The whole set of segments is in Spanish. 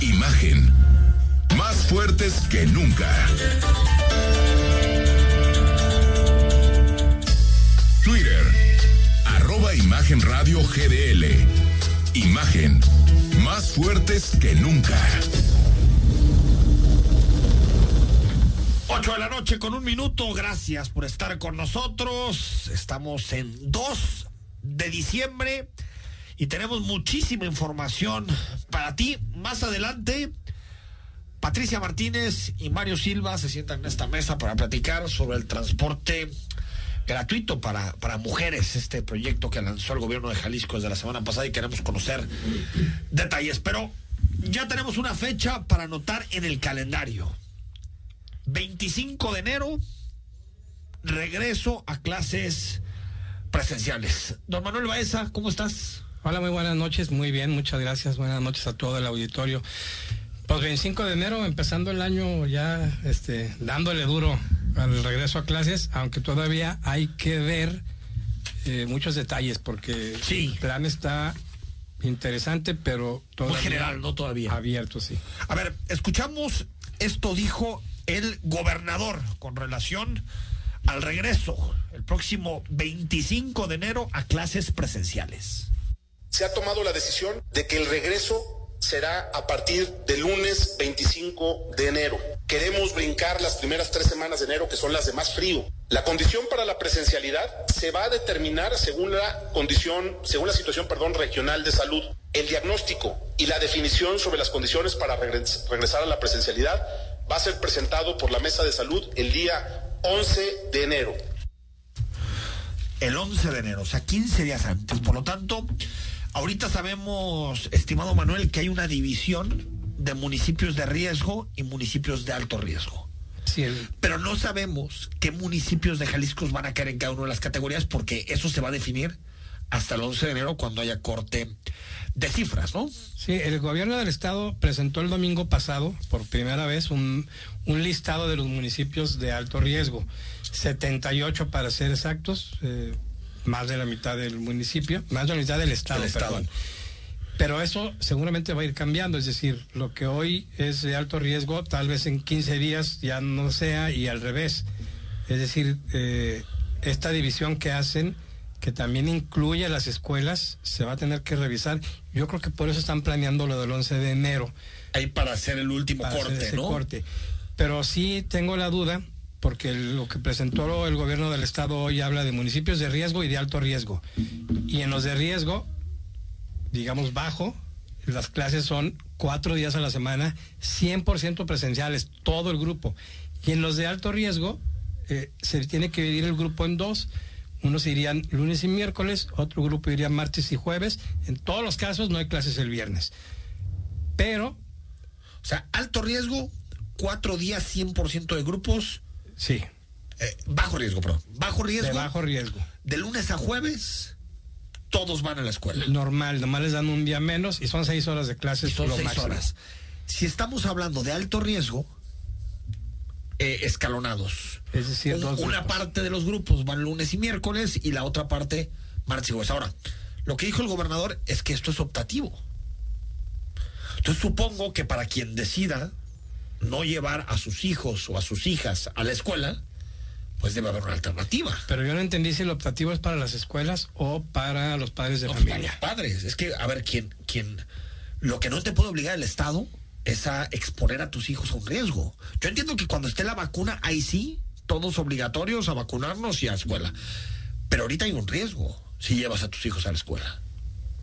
Imagen. Más fuertes que nunca. Twitter. Arroba Imagen GDL. Imagen. Más fuertes que nunca. 8 de la noche con un minuto. Gracias por estar con nosotros. Estamos en 2 de diciembre y tenemos muchísima información para ti. Más adelante, Patricia Martínez y Mario Silva se sientan en esta mesa para platicar sobre el transporte gratuito para, para mujeres, este proyecto que lanzó el gobierno de Jalisco desde la semana pasada y queremos conocer detalles. Pero ya tenemos una fecha para anotar en el calendario. 25 de enero, regreso a clases presenciales. Don Manuel Baeza, ¿cómo estás? Hola, muy buenas noches, muy bien, muchas gracias, buenas noches a todo el auditorio. Pues 25 de enero, empezando el año ya este, dándole duro al regreso a clases, aunque todavía hay que ver eh, muchos detalles, porque sí. el plan está interesante, pero todavía... Muy general, no todavía. Abierto, sí. A ver, escuchamos, esto dijo el gobernador con relación al regreso el próximo 25 de enero a clases presenciales. Se ha tomado la decisión de que el regreso será a partir del lunes 25 de enero. Queremos brincar las primeras tres semanas de enero, que son las de más frío. La condición para la presencialidad se va a determinar según la condición, según la situación, perdón, regional de salud. El diagnóstico y la definición sobre las condiciones para regresar a la presencialidad va a ser presentado por la Mesa de Salud el día 11 de enero. El 11 de enero, o sea, 15 días antes. Por lo tanto, ahorita sabemos, estimado Manuel, que hay una división de municipios de riesgo y municipios de alto riesgo. Sí, Pero no sabemos qué municipios de Jalisco van a caer en cada una de las categorías porque eso se va a definir hasta el 11 de enero cuando haya corte de cifras, ¿no? Sí, el gobierno del estado presentó el domingo pasado, por primera vez, un, un listado de los municipios de alto riesgo. 78 para ser exactos, eh, más de la mitad del municipio, más de la mitad del estado, perdón. Pero eso seguramente va a ir cambiando, es decir, lo que hoy es de alto riesgo, tal vez en 15 días ya no sea y al revés. Es decir, eh, esta división que hacen, que también incluye a las escuelas, se va a tener que revisar. Yo creo que por eso están planeando lo del 11 de enero. Ahí para hacer el último para hacer corte, ese ¿no? corte. Pero sí tengo la duda, porque lo que presentó el gobierno del estado hoy habla de municipios de riesgo y de alto riesgo. Y en los de riesgo, digamos bajo, las clases son cuatro días a la semana, 100% presenciales, todo el grupo. Y en los de alto riesgo, eh, se tiene que dividir el grupo en dos. Unos irían lunes y miércoles, otro grupo iría martes y jueves. En todos los casos no hay clases el viernes. Pero, O sea, alto riesgo, cuatro días, 100% de grupos. Sí, eh, bajo riesgo, perdón. Bajo riesgo. de bajo riesgo. De lunes a jueves, todos van a la escuela. normal, nomás les dan un día menos y son seis horas de clases. Y son lo seis máximo. horas. Si estamos hablando de alto riesgo, eh, escalonados. Es decir, Un- dos una parte de los grupos van lunes y miércoles y la otra parte martes y jueves. Ahora, lo que dijo el gobernador es que esto es optativo. Entonces supongo que para quien decida no llevar a sus hijos o a sus hijas a la escuela, pues debe haber una alternativa. Pero yo no entendí si el optativo es para las escuelas o para los padres de No, para los familia. padres. Es que, a ver, quien, quien, lo que no te puede obligar el Estado es a exponer a tus hijos a un riesgo. Yo entiendo que cuando esté la vacuna, ahí sí, todos obligatorios a vacunarnos y a escuela. Pero ahorita hay un riesgo si llevas a tus hijos a la escuela.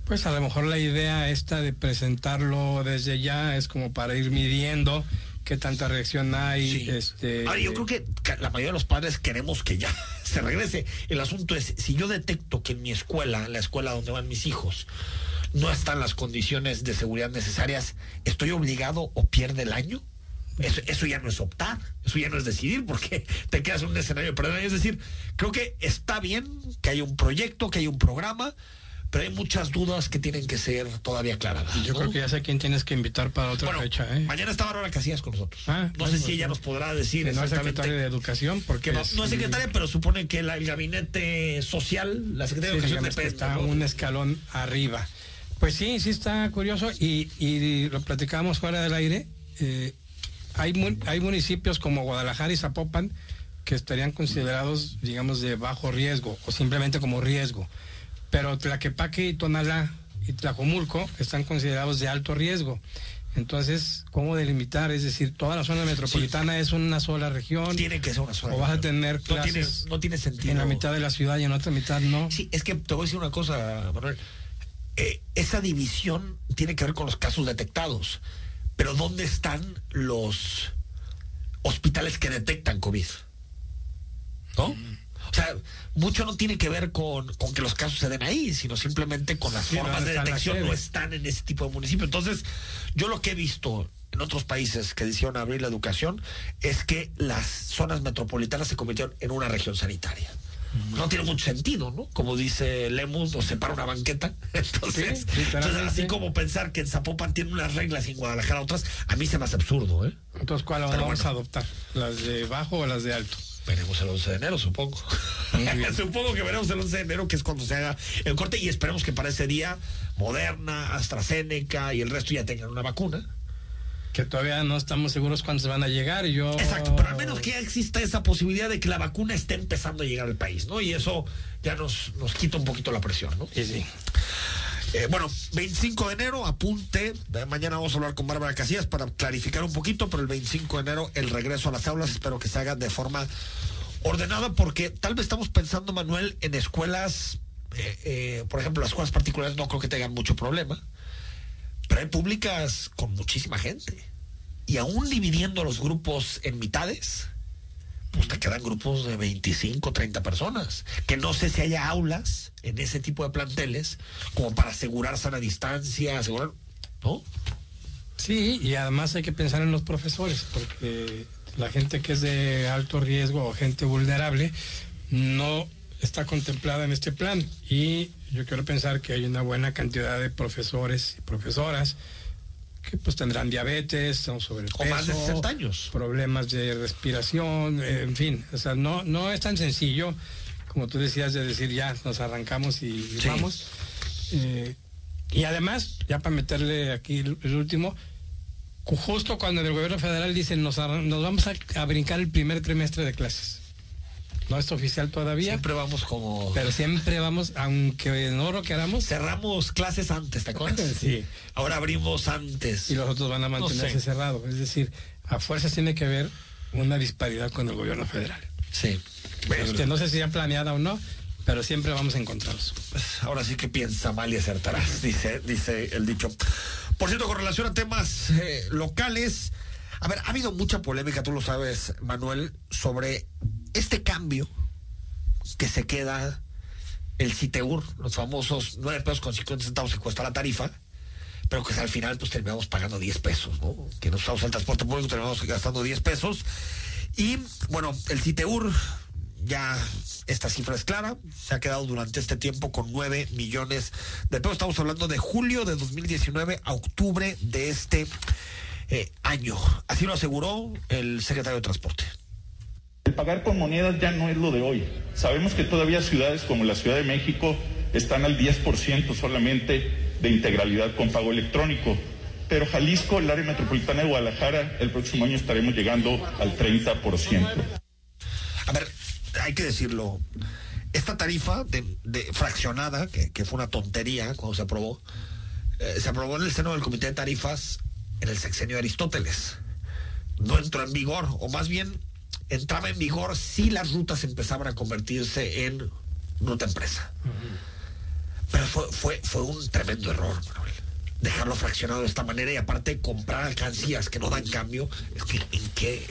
Pues a lo mejor la idea esta de presentarlo desde ya es como para ir midiendo qué tanta reacción hay. Este, Ahora, yo creo que la mayoría de los padres queremos que ya se regrese. El asunto es, si yo detecto que en mi escuela, la escuela donde van mis hijos, no están las condiciones de seguridad necesarias, ¿estoy obligado o pierde el año? Eso, eso, ya no es optar, eso ya no es decidir, porque te quedas en un escenario de perder. Es decir, creo que está bien que haya un proyecto, que haya un programa, pero hay muchas dudas que tienen que ser todavía aclaradas. Yo ¿no? creo que ya sé quién tienes que invitar para otra bueno, fecha. ¿eh? Mañana está Bárbara Casillas con nosotros. Ah, no sé si ella nos podrá decir. no es secretaria de Educación, porque. No, no, es secretaria, pero supone que la, el gabinete social, la secretaria sí, de Educación depende, está ¿no? un escalón arriba. Pues sí, sí está curioso y, y lo platicamos fuera del aire. Eh, hay, hay municipios como Guadalajara y Zapopan que estarían considerados, digamos, de bajo riesgo o simplemente como riesgo. Pero Tlaquepaque y Tonalá y Tlacomulco están considerados de alto riesgo. Entonces, ¿cómo delimitar? Es decir, toda la zona metropolitana sí. es una sola región. Tiene que ser una sola O vas a tener clases no tiene, no tiene sentido. en la mitad de la ciudad y en otra mitad no. Sí, es que te voy a decir una cosa, Manuel. Eh, esa división tiene que ver con los casos detectados. Pero ¿dónde están los hospitales que detectan COVID? ¿No? Mm. O sea, mucho no tiene que ver con, con, que los casos se den ahí, sino simplemente con las sí, formas no de detección no están en ese tipo de municipio. Entonces, yo lo que he visto en otros países que decidieron abrir la educación es que las zonas metropolitanas se convirtieron en una región sanitaria. No tiene mucho sentido, ¿no? Como dice Lemus, nos separa una banqueta. Entonces, sí, entonces, así como pensar que en Zapopan tiene unas reglas y en Guadalajara otras, a mí se me hace absurdo, ¿eh? Entonces, ¿cuál vamos bueno. a adoptar? ¿Las de bajo o las de alto? Veremos el 11 de enero, supongo. supongo que veremos el 11 de enero, que es cuando se haga el corte, y esperemos que para ese día Moderna, AstraZeneca y el resto ya tengan una vacuna. Que todavía no estamos seguros cuántos van a llegar. Yo... Exacto, pero al menos que ya exista esa posibilidad de que la vacuna esté empezando a llegar al país, ¿no? Y eso ya nos, nos quita un poquito la presión, ¿no? Sí, sí. Eh, bueno, 25 de enero, apunte. Mañana vamos a hablar con Bárbara Casillas para clarificar un poquito, pero el 25 de enero el regreso a las aulas espero que se haga de forma ordenada porque tal vez estamos pensando, Manuel, en escuelas, eh, eh, por ejemplo, las escuelas particulares no creo que tengan mucho problema, pero hay públicas con muchísima gente. Y aún dividiendo los grupos en mitades, pues te quedan grupos de 25, 30 personas. Que no sé si haya aulas en ese tipo de planteles como para asegurar sana distancia, asegurar, ¿no? Sí, y además hay que pensar en los profesores, porque la gente que es de alto riesgo o gente vulnerable no está contemplada en este plan. Y yo quiero pensar que hay una buena cantidad de profesores y profesoras que pues tendrán diabetes, son sobrepeso, o más de 60 años, problemas de respiración, en fin, o sea, no no es tan sencillo como tú decías de decir ya nos arrancamos y, y Sí. vamos. Eh, y además, ya para meterle aquí el, el último, justo cuando el gobierno federal dice nos, nos vamos a, a brincar el primer trimestre de clases. No es oficial todavía, siempre vamos como... pero siempre vamos, aunque no lo queramos, Cerramos clases antes, ¿te acuerdas? Sí. Ahora abrimos antes. y los otros van a No mantenerse sé. cerrados. Es decir, a fuerzas tiene que haber una disparidad con el gobierno federal. Sí. Este, no sé si ya planeada o no, pero siempre vamos a encontrarlos. Pues, ahora sí que piensa mal y acertarás, dice, dice el dicho. Por cierto, con relación a temas eh, locales, a ver, ha habido mucha polémica, tú lo sabes, Manuel, sobre este cambio que se queda el CITEUR, los famosos 9 pesos con 50 centavos que cuesta la tarifa, pero que al final pues terminamos pagando 10 pesos, ¿no? Que nos usamos el transporte público, terminamos gastando 10 pesos. Y bueno, el CITEUR ya esta cifra es clara, se ha quedado durante este tiempo con 9 millones de pesos. Estamos hablando de julio de 2019 a octubre de este eh, año. Así lo aseguró el secretario de Transporte. Pagar con monedas ya no es lo de hoy. Sabemos que todavía ciudades como la Ciudad de México están al 10% solamente de integralidad con pago electrónico. Pero Jalisco, el área metropolitana de Guadalajara, el próximo año estaremos llegando al 30%. A ver, hay que decirlo. Esta tarifa de, de fraccionada, que, que fue una tontería cuando se aprobó, eh, se aprobó en el seno del Comité de Tarifas en el sexenio de Aristóteles. No entró en vigor, o más bien entraba en vigor si las rutas empezaban a convertirse en ruta empresa. Pero fue, fue, fue un tremendo error, Manuel. Dejarlo fraccionado de esta manera y aparte comprar alcancías que no dan cambio. Es que, ¿en qué,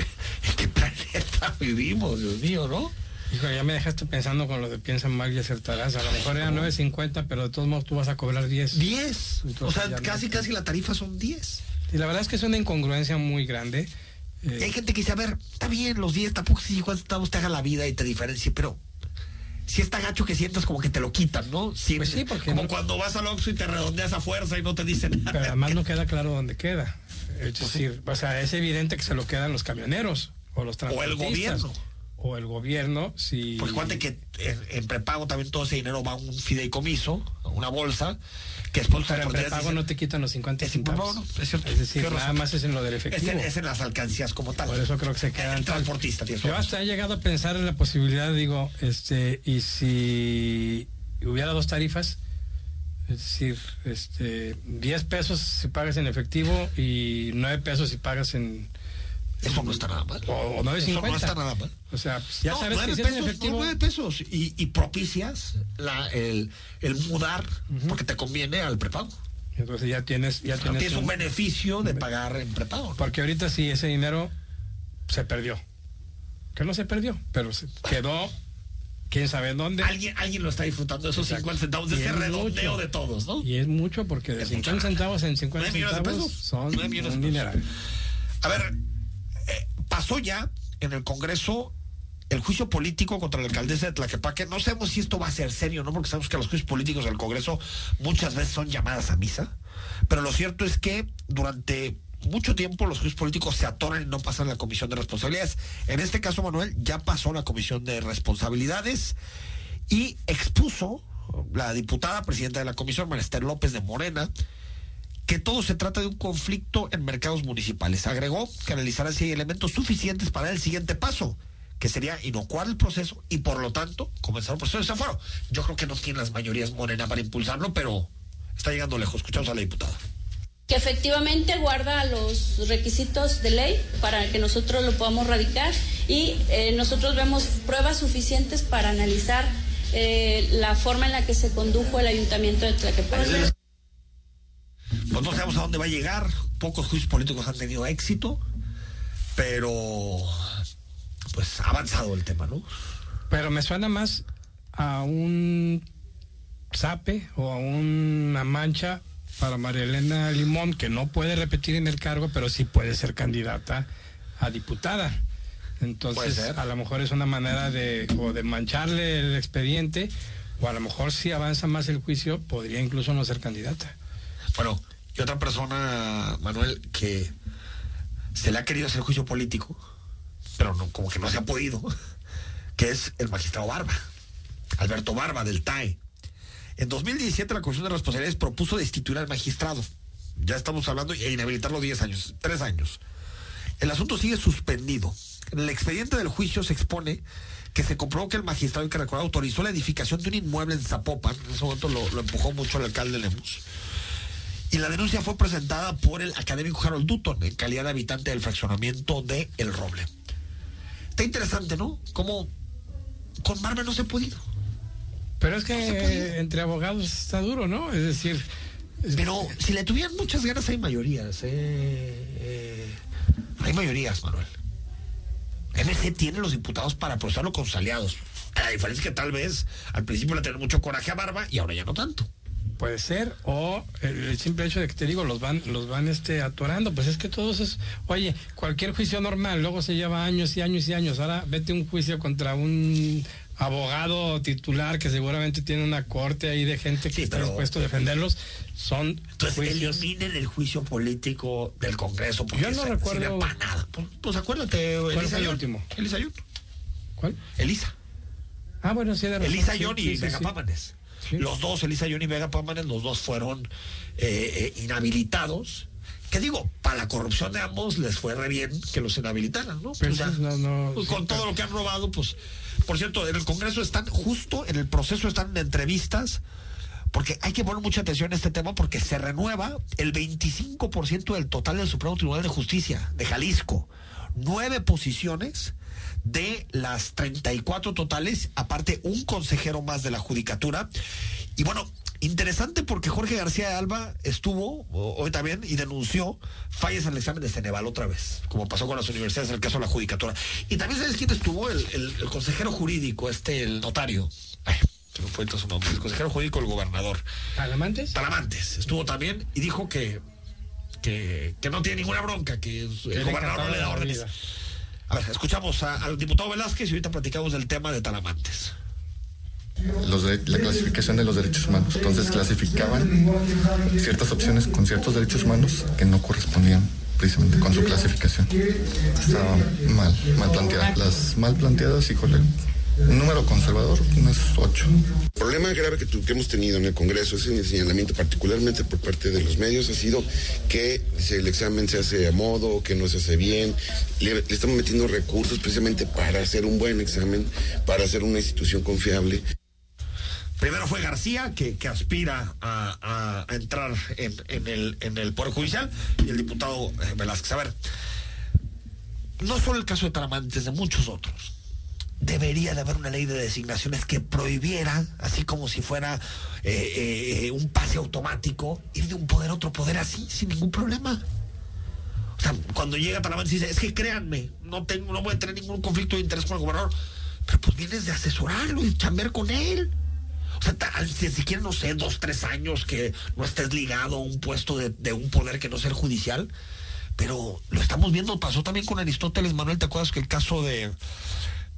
en qué planeta vivimos, Dios mío, no? Hijo, ya me dejaste pensando con lo de piensa mal y acertarás. A lo mejor era 9.50, pero de todos modos tú vas a cobrar 10. 10. O sea, no- casi, casi la tarifa son 10. Y la verdad es que es una incongruencia muy grande. Eh, hay gente que dice, a ver, está bien, los 10, tampoco si igual estamos te haga la vida y te diferencie, pero si está gacho que sientas como que te lo quitan, ¿no? Si- Pues sí, porque como no- cuando vas al Oxxo y te redondeas a fuerza y no te dicen nada. pero además no queda claro dónde queda. Es decir, o sea, es evidente que se lo quedan los camioneros o los O el transportistas. gobierno. O el gobierno, si... Porque acuérdate que en, en prepago también todo ese dinero va a un fideicomiso, a una bolsa, que después Pero en prepago no te quitan los 50 Es en centavos. no, es cierto. Es decir, nada razón. más es en lo del es, efectivo. en, es en las alcancías como tal. Por eso creo que se quedan El transportista, tienes Yo hasta he llegado a pensar en la posibilidad, digo, este, y si hubiera dos tarifas, es decir, este, 10 pesos si pagas en efectivo y 9 pesos si pagas en... Eso no está nada mal. O, Eso 9.50. no está nada mal. O sea, pues, ya No, sabes que nueve si es en pesos, efectivo... no, nueve pesos. Y, y propicias la, el, el mudar porque te conviene al prepago. Entonces ya tienes... Ya tienes Tienes un un- beneficio de pagar en prepago. ¿no? Porque ahorita sí, ese dinero se perdió. Que no se perdió, pero se quedó quién sabe en dónde. Alguien, alguien lo está disfrutando de esos Exacto. 50 centavos, de ese es redondeo mucho. de todos, ¿no? Y es mucho porque de Es 50 mucha centavos en 50 Nueve millones de centavos pesos. son Nueve millones de un pesos. dineral. A ver, pasó ya en el Congreso el juicio político contra la alcaldesa de Tlaquepaque. No sabemos si esto va a ser serio, ¿no? Porque sabemos que los juicios políticos del Congreso muchas veces son llamadas a misa. Pero lo cierto es que durante mucho tiempo los juicios políticos se atoran y no pasan la comisión de responsabilidades. En este caso, Manuel, ya pasó la comisión de responsabilidades y expuso la diputada presidenta de la comisión, Marester López de Morena, que todo se trata de un conflicto en mercados municipales. Agregó que analizará si hay elementos suficientes para el siguiente paso, que sería inocuar el proceso y por lo tanto comenzar un proceso de desafuero. Yo creo que no tiene las mayorías morena para impulsarlo, pero está llegando lejos. Escuchamos a la diputada. que efectivamente guarda los requisitos de ley para que nosotros lo podamos radicar y eh, nosotros vemos pruebas suficientes para analizar eh, la forma en la que se condujo el ayuntamiento de Tlaquepaque. Pues no sabemos a dónde va a llegar. Pocos juicios políticos han tenido éxito, pero pues ha avanzado el tema, ¿no? Pero me suena más a un zape o a una mancha para María Elena Limón, que no puede repetir en el cargo, pero sí puede ser candidata a diputada. Entonces, a lo mejor es una manera de, o de mancharle el expediente, o a lo mejor si avanza más el juicio, podría incluso no ser candidata. Bueno, y otra persona, Manuel, que se le ha querido hacer juicio político, pero no, como que no se ha podido, que es el magistrado Barba, Alberto Barba del TAE. En 2017 la Comisión de Responsabilidades propuso destituir al magistrado. Ya estamos hablando e inhabilitarlo 10 años, 3 años. El asunto sigue suspendido. En el expediente del juicio se expone que se comprobó que el magistrado, que recuerda, autorizó la edificación de un inmueble en Zapopan. En ese momento lo, lo empujó mucho el alcalde Lemus. Y la denuncia fue presentada por el académico Harold Dutton, en calidad de habitante del fraccionamiento de El Roble. Está interesante, ¿no? Como con Barba no se ha podido. Pero es que eh, entre abogados está duro, ¿no? Es decir, Pero si le tuvieran muchas ganas, hay mayorías. eh, eh, hay mayorías, Manuel. MC tiene los diputados para procesarlo con sus aliados. La diferencia es que tal vez al principio le tenían mucho coraje a Barba y ahora ya no tanto. Puede ser o el, el simple hecho de que te digo los van los van este atorando pues es que todos es oye cualquier juicio normal luego se lleva años y años y años ahora vete un juicio contra un abogado titular que seguramente tiene una corte ahí de gente que Sí, está dispuesto a defenderlos son Entonces juicios eliminen el juicio político del Congreso porque Yo no se- recuerdo- para nada. Pues, pues acuérdate, Elisa fue el último? Elisa Ayón. ¿cuál? Elisa. ah bueno sí de razón, Elisa sí, Ayón y sí, sí, sí. Los dos, Elisa y Vega Pámanes, los dos fueron eh, eh, inhabilitados. Que digo, para la corrupción de ambos les fue re bien que los inhabilitaran, ¿no? Pues ya, no, pues con todo lo que han robado, pues. Por cierto, en el Congreso están justo en el proceso, están en entrevistas porque hay que poner mucha atención a este tema porque se renueva el 25% del total del Supremo Tribunal de Justicia de Jalisco. Nueve posiciones de las 34 totales, aparte un consejero más de la judicatura. Y bueno, interesante porque Jorge García de Alba estuvo hoy también y denunció fallas en el examen de Ceneval otra vez, como pasó con las universidades en el caso de la judicatura. Y también sabes quién estuvo, el, el, consejero jurídico, este, el notario. Ay, se me fue su nombre, el consejero jurídico, el gobernador. ¿Talamantes? Talamantes, estuvo también y dijo que, que, que no tiene ninguna bronca, que el gobernador no le da órdenes. A ver, escuchamos al diputado Velázquez y ahorita platicamos del tema de Talamantes. la clasificación de los derechos humanos. Entonces clasificaban ciertas opciones con ciertos derechos humanos que no correspondían precisamente con su clasificación. Estaba mal, mal planteada. Las mal planteadas, híjole, un número conservador no es 8. El problema grave que, que, hemos tenido en el Congreso es en el señalamiento, particularmente por parte de los medios, ha sido que el examen se hace a modo, que no se hace bien. Le, estamos metiendo recursos precisamente para hacer un buen examen, para hacer una institución confiable. Primero fue García, que, que aspira a, a, entrar en, en, el, en el Poder Judicial, y el diputado eh, Velázquez. A ver, no solo el caso de Taramantes, de muchos otros debería de haber una ley de designaciones que prohibiera, así como si fuera eh, eh, un pase automático, ir de un poder a otro poder así, sin ningún problema. O sea, cuando llega Talamán dice, es que créanme, no tengo, no voy a tener ningún conflicto de interés con el gobernador. Pero pues vienes de asesorarlo y chambear con él. O sea, si siquiera, no sé, dos, tres años que no estés ligado a un puesto de, de un poder que no sea el judicial. Pero lo estamos viendo, pasó también con Aristóteles Manuel, ¿te acuerdas que el caso de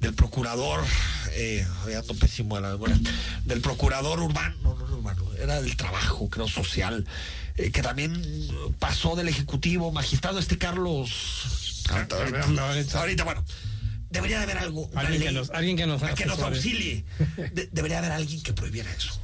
del procurador, eh, ando pésimo a la memoria, del procurador urbano, no, no, urbano, era del trabajo, creo, social, eh, que también pasó del ejecutivo magistrado, este Carlos. Ahorita, bueno. Debería de haber algo. Alguien, que nos, alguien que nos, que nos auxilie. debería haber alguien que prohibiera eso.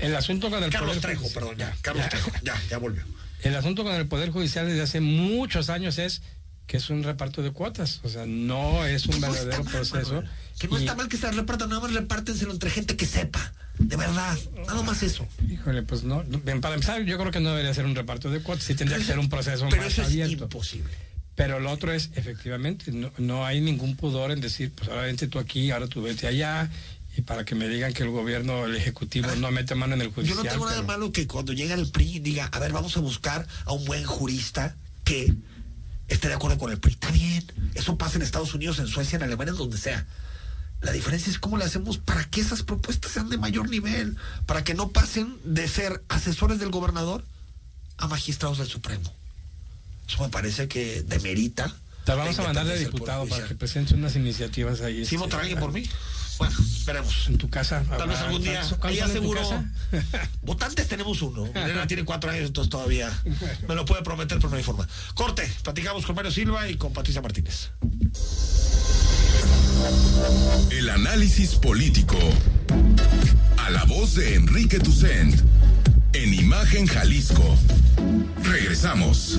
El asunto con el Carlos Trejo, perdón, ya. Carlos Trejo, ya, ya volvió. El asunto con el Poder Judicial desde hace muchos años es que es un reparto de cuotas, o sea, no es un verdadero proceso. que no está mal que se repartan, nada más repártenselo entre gente que sepa, de verdad, nada más eso. Híjole, pues no, para empezar, yo creo que no debería ser un reparto de cuotas, sí tendría que ser un proceso pero más eso abierto. Es imposible. Pero lo otro es, efectivamente, no, no hay ningún pudor en decir, pues ahora vente tú aquí, ahora tú vete allá, y para que me digan que el gobierno, el ejecutivo ah, no mete mano en el judicial. Yo no tengo nada malo que cuando llega el PRI diga, a ver, vamos a buscar a un buen jurista que esté de acuerdo con el PRI. Está bien. Eso pasa en Estados Unidos, en Suecia, en Alemania, en donde sea. La diferencia es cómo le hacemos para que esas propuestas sean de mayor nivel, para que no pasen de ser asesores del gobernador a magistrados del Supremo. Eso me parece que demerita. Te vamos a mandar de diputado para que presente unas iniciativas ahí. ¿Sí votará alguien por mí? Bueno, esperemos. En tu casa. Tal vez algún día. Ahí aseguro. Votantes tenemos uno. Elena tiene cuatro años, entonces todavía me lo puede prometer, pero no hay forma. Corte. Platicamos con Mario Silva y con Patricia Martínez. El análisis político. A la voz de Enrique Tucent. En Imagen Jalisco. Regresamos.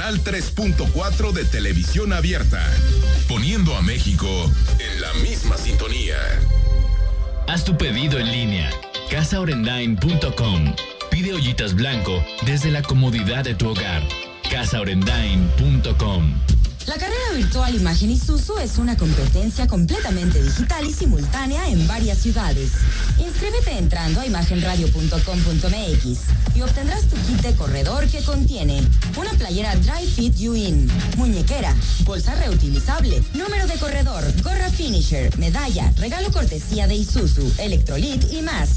Canal 3.4 de televisión abierta, poniendo a México en la misma sintonía. Haz tu pedido en línea, casaorendain.com. Pide ollitas blanco desde la comodidad de tu hogar. casaorendain.com. La carrera virtual Imagen Isuzu es una competencia completamente digital y simultánea en varias ciudades. Inscríbete entrando a imagenradio.com.mx y obtendrás tu kit de corredor que contiene una playera Dry Fit You In, muñequera, bolsa reutilizable, número de corredor, gorra finisher, medalla, regalo cortesía de Isuzu, electrolit y más.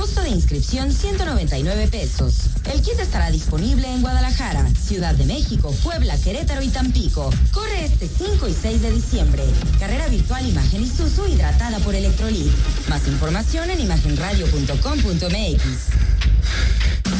Costo de inscripción 199 pesos. El kit estará disponible en Guadalajara, Ciudad de México, Puebla, Querétaro y Tampico. Corre este 5 y 6 de diciembre. Carrera virtual Imagen Isuzu hidratada por Electrolit. Más información en imagenradio.com.mx.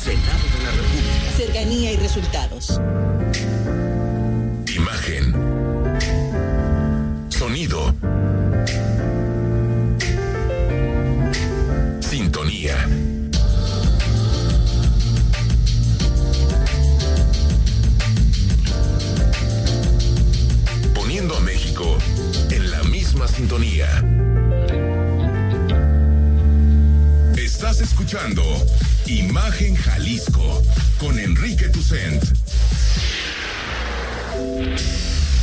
Senado de la República. Cercanía y resultados. Imagen. Sonido. Sintonía. Poniendo a México en la misma sintonía. Estás escuchando Imagen Jalisco con Enrique Tucent.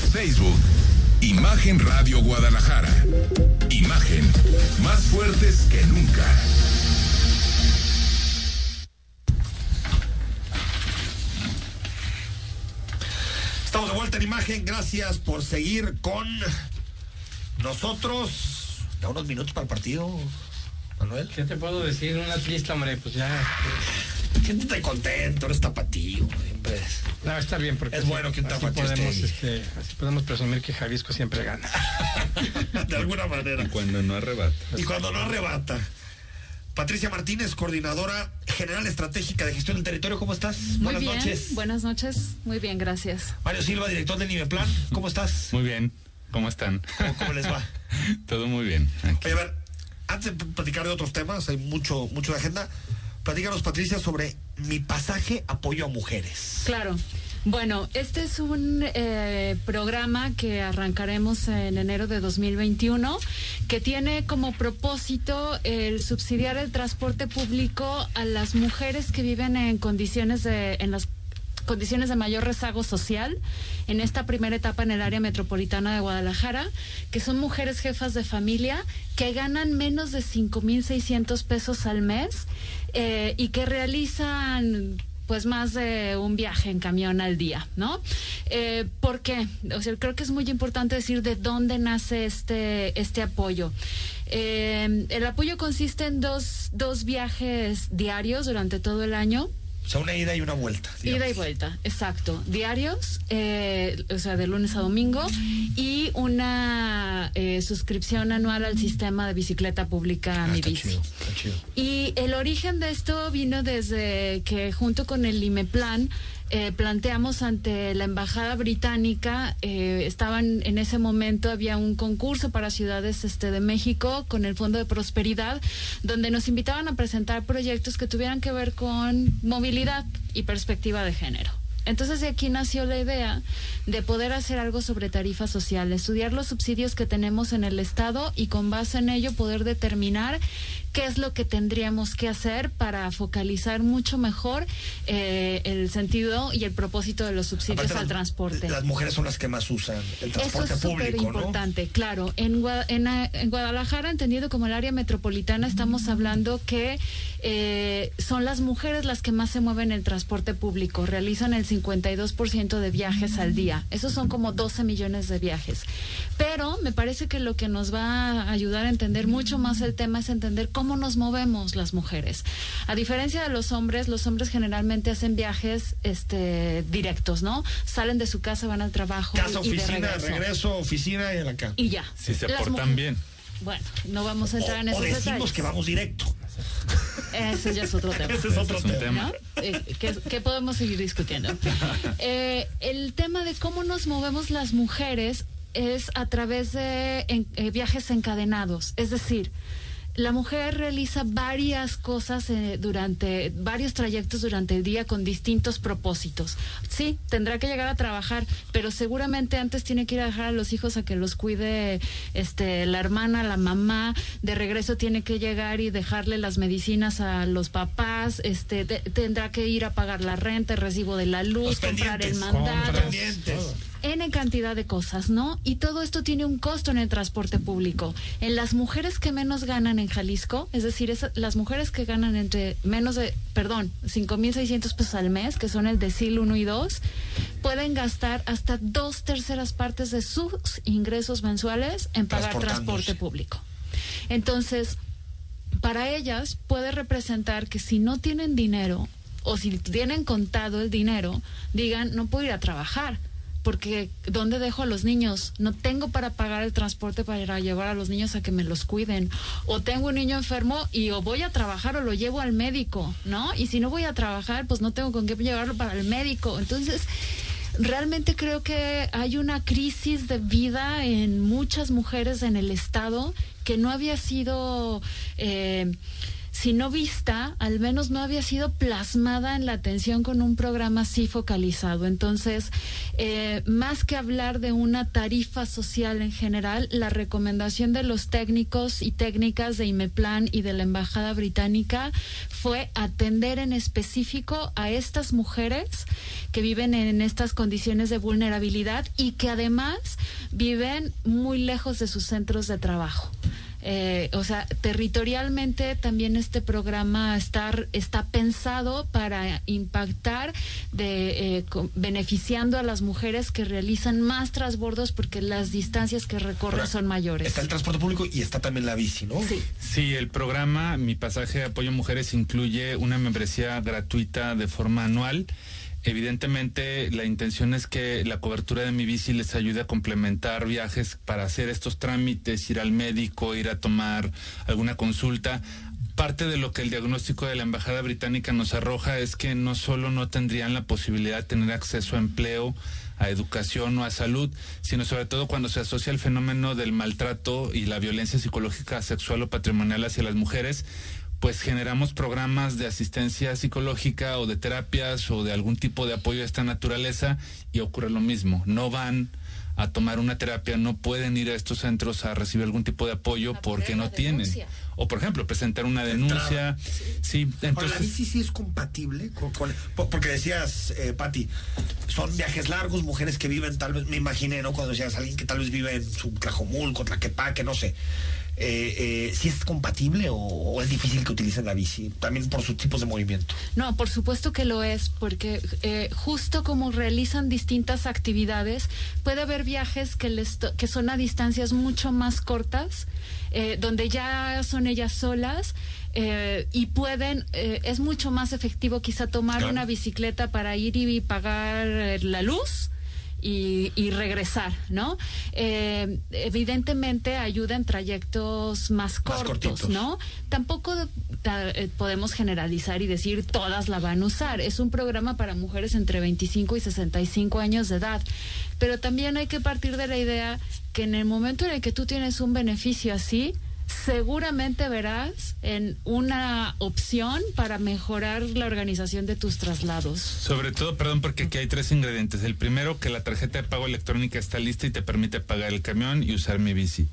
Facebook, Imagen Radio Guadalajara. Imagen, más fuertes que nunca. Estamos de vuelta en imagen. Gracias por seguir con nosotros. Da unos minutos para el partido, Manuel. ¿Qué te puedo decir? Una triste, hombre, pues ya. Siéntete contento, eres tapatío. Siempre. No, está bien, porque Es bueno que un así podemos, esté este, así podemos presumir que Jalisco siempre gana. de alguna manera. Cuando no arrebata. Y cuando no arrebata. Patricia Martínez, coordinadora general estratégica de gestión del territorio, ¿cómo estás? Muy Buenas bien, noches. buenas noches. Muy bien, gracias. Mario Silva, director del Nimeplan, ¿cómo estás? Muy bien. ¿Cómo están? ¿Cómo, cómo les va? Todo muy bien. Aquí. Oye, a ver, antes de platicar de otros temas, hay mucho, mucho de agenda. Platícanos, Patricia, sobre mi pasaje apoyo a mujeres. Claro. Bueno, este es un eh, programa que arrancaremos en enero de 2021 que tiene como propósito el subsidiar el transporte público a las mujeres que viven en condiciones de en las condiciones de mayor rezago social en esta primera etapa en el área metropolitana de Guadalajara, que son mujeres jefas de familia que ganan menos de 5.600 pesos al mes eh, y que realizan pues más de un viaje en camión al día, ¿no? Eh, ¿Por qué? O sea, creo que es muy importante decir de dónde nace este, este apoyo. Eh, el apoyo consiste en dos, dos viajes diarios durante todo el año. O sea, una ida y una vuelta. digamos. Ida y vuelta, exacto. Diarios, eh, o sea, de lunes a domingo, y una eh, suscripción anual al sistema de bicicleta pública Ah, Mi está Bici. chido, está chido. Y el origen de esto vino desde que junto con el IMEPLAN eh, planteamos ante la embajada británica, eh, estaban en ese momento había un concurso para ciudades este de México con el Fondo de Prosperidad, donde nos invitaban a presentar proyectos que tuvieran que ver con movilidad y perspectiva de género. Entonces de aquí nació la idea de poder hacer algo sobre tarifa social, estudiar los subsidios que tenemos en el Estado y con base en ello poder determinar qué es lo que tendríamos que hacer para focalizar mucho mejor eh, el sentido y el propósito de los subsidios Aparte, al transporte. Las mujeres son las que más usan el Eso transporte es súper importante, claro. En, Gua- en, eh, en Guadalajara, entendido como el área metropolitana, estamos hablando que eh, son las mujeres las que más se mueven en el transporte público. Realizan el 52% de viajes al día. Esos son como 12 millones de viajes. Pero me parece que lo que nos va a ayudar a entender mucho más el tema es entender cómo nos movemos las mujeres. A diferencia de los hombres, los hombres generalmente hacen viajes este, directos, ¿no? Salen de su casa, van al trabajo. Casa, y de oficina, regreso. regreso, oficina y en la casa. Y ya. Si se Las portan mujeres- bien. Bueno, no vamos a entrar en o esos decimos detalles. que vamos directo. Ese ya es otro tema. Ese es otro Ese tema. ¿no? Eh, que, que podemos seguir discutiendo. Eh, el tema de cómo nos movemos las mujeres es a través de en- eh, viajes encadenados. Es decir, la mujer realiza varias cosas eh, durante varios trayectos durante el día con distintos propósitos. Sí, tendrá que llegar a trabajar, pero seguramente antes tiene que ir a dejar a los hijos a que los cuide este la hermana, la mamá, de regreso tiene que llegar y dejarle las medicinas a los papás, este de- tendrá que ir a pagar la renta, el recibo de la luz, Los comprar el mandado. N cantidad de cosas, ¿no? Y todo esto tiene un costo en el transporte público. En las mujeres que menos ganan en Jalisco, es decir, es- las mujeres que ganan entre menos de, perdón, 5.600 pesos al mes, que son el decil 1 y 2, pueden gastar hasta dos terceras partes de sus ingresos mensuales en pagar transporte público. Entonces, para ellas puede representar que si no tienen dinero o si tienen contado el dinero, digan, no puedo ir a trabajar. Porque ¿dónde dejo a los niños? No tengo para pagar el transporte para llevar a los niños a que me los cuiden. O tengo un niño enfermo y o voy a trabajar o lo llevo al médico, ¿no? Y si no voy a trabajar, pues no tengo con qué llevarlo para el médico. Entonces, realmente creo que hay una crisis de vida en muchas mujeres en el estado que no había sido eh, si no vista, al menos no había sido plasmada en la atención con un programa así focalizado. Entonces, eh, más que hablar de una tarifa social en general, la recomendación de los técnicos y técnicas de IMEPLAN y de la Embajada Británica fue atender en específico a estas mujeres que viven en estas condiciones de vulnerabilidad y que además viven muy lejos de sus centros de trabajo. Eh, o sea, territorialmente también este programa está, está pensado para impactar, de, eh, beneficiando a las mujeres que realizan más transbordos porque las distancias que recorren Ahora, son mayores. Está el transporte público y está también la bici, ¿no? Sí. Sí, el programa Mi Pasaje de Apoyo a Mujeres incluye una membresía gratuita de forma anual. Evidentemente, la intención es que la cobertura de mi bici les ayude a complementar viajes para hacer estos trámites, ir al médico, ir a tomar alguna consulta. Parte de lo que el diagnóstico de la Embajada Británica nos arroja es que no solo no tendrían la posibilidad de tener acceso a empleo, a educación o a salud, sino sobre todo cuando se asocia el fenómeno del maltrato y la violencia psicológica, sexual o patrimonial hacia las mujeres, pues generamos programas de asistencia psicológica o de terapias o de algún tipo de apoyo de esta naturaleza y ocurre lo mismo. No van a tomar una terapia, no pueden ir a estos centros a recibir algún tipo de apoyo porque no tienen. O, por ejemplo, presentar una denuncia. Sí, Ahora, la entonces... bici sí es compatible con, con- po- porque decías, eh, Patti, son viajes largos, mujeres que viven tal vez, me imaginé, ¿no? Cuando decías alguien que tal vez vive en su Tlajomulco, Tlaquepaque, no sé. Eh, eh, ¿Sí es compatible o, o es difícil que utilicen la bici? También por sus tipos de movimiento. No, por supuesto que lo es, porque eh, justo como realizan distintas actividades, puede haber viajes que, les to- que son a distancias mucho más cortas, eh, donde ya son ellas solas. eh, y pueden, eh, es mucho más efectivo quizá tomar Claro. una bicicleta para ir y pagar eh, la luz y, y regresar, ¿no? Eh, evidentemente ayuda en trayectos más cortos, cortitos. ¿no? Tampoco ta- eh, podemos generalizar y decir todas la van a usar. Es un programa para mujeres entre 25 y 65 años de edad. Pero también hay que partir de la idea que en el momento en el que tú tienes un beneficio así, seguramente verás en una opción para mejorar la organización de tus traslados. Sobre todo, perdón, porque aquí hay tres ingredientes. El primero, que la tarjeta de pago electrónica está lista y te permite pagar el camión y usar mi bici.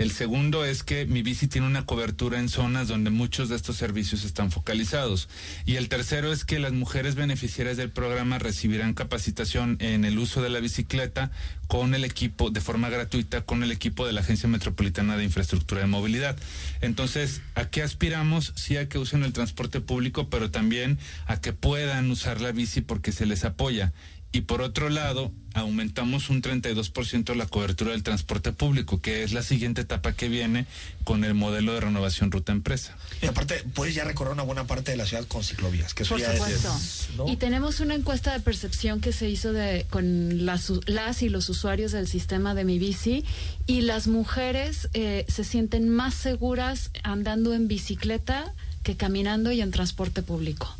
El segundo es que mi bici tiene una cobertura en zonas donde muchos de estos servicios están focalizados. Y el tercero es que las mujeres beneficiarias del programa recibirán capacitación en el uso de la bicicleta con el equipo, de forma gratuita, con el equipo de la Agencia Metropolitana de Infraestructura de Movilidad. Entonces, ¿a qué aspiramos? Sí a que usen el transporte público, pero también a que puedan usar la bici porque se les apoya. Y por otro lado, aumentamos un 32% la cobertura del transporte público, que es la siguiente etapa que viene con el modelo de renovación ruta empresa. Y aparte, puedes ya recorrer una buena parte de la ciudad con ciclovías, que eso Por ya es-. ¿no? Y tenemos una encuesta de percepción que se hizo de, con las, las y los usuarios del sistema de Mi Bici y las mujeres eh, se sienten más seguras andando en bicicleta que caminando y en transporte público.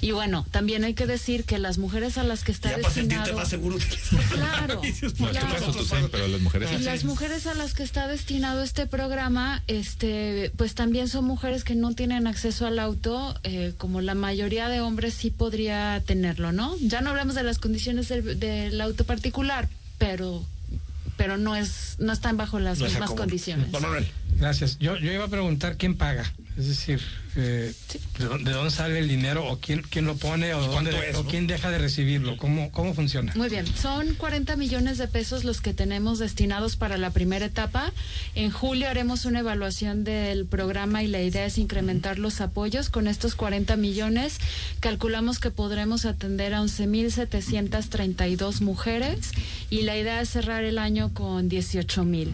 Y bueno, también hay que decir que las mujeres a las que está Ya para sentirte destinado... más seguro. Claro. Tú pero las mujeres Y sí. las mujeres a las que está destinado este programa, este, pues también son mujeres que no tienen acceso al auto, eh, como la mayoría de hombres sí podría tenerlo, ¿no? Ya no hablamos de las condiciones del, del auto particular, pero, pero no es, no están bajo las No mismas condiciones. Gracias. Yo, yo iba a preguntar quién paga. Es decir, eh, ¿de, dónde, de dónde sale el dinero o quién, quién lo pone o, dónde, ¿Cuánto es, o no? quién deja de recibirlo? ¿Cómo, cómo funciona? Muy bien, son 40 millones de pesos los que tenemos destinados para la primera etapa. En julio haremos una evaluación del programa y la idea es incrementar los apoyos. Con estos 40 millones calculamos que podremos atender a 11.732 mujeres y la idea es cerrar el año con 18.000.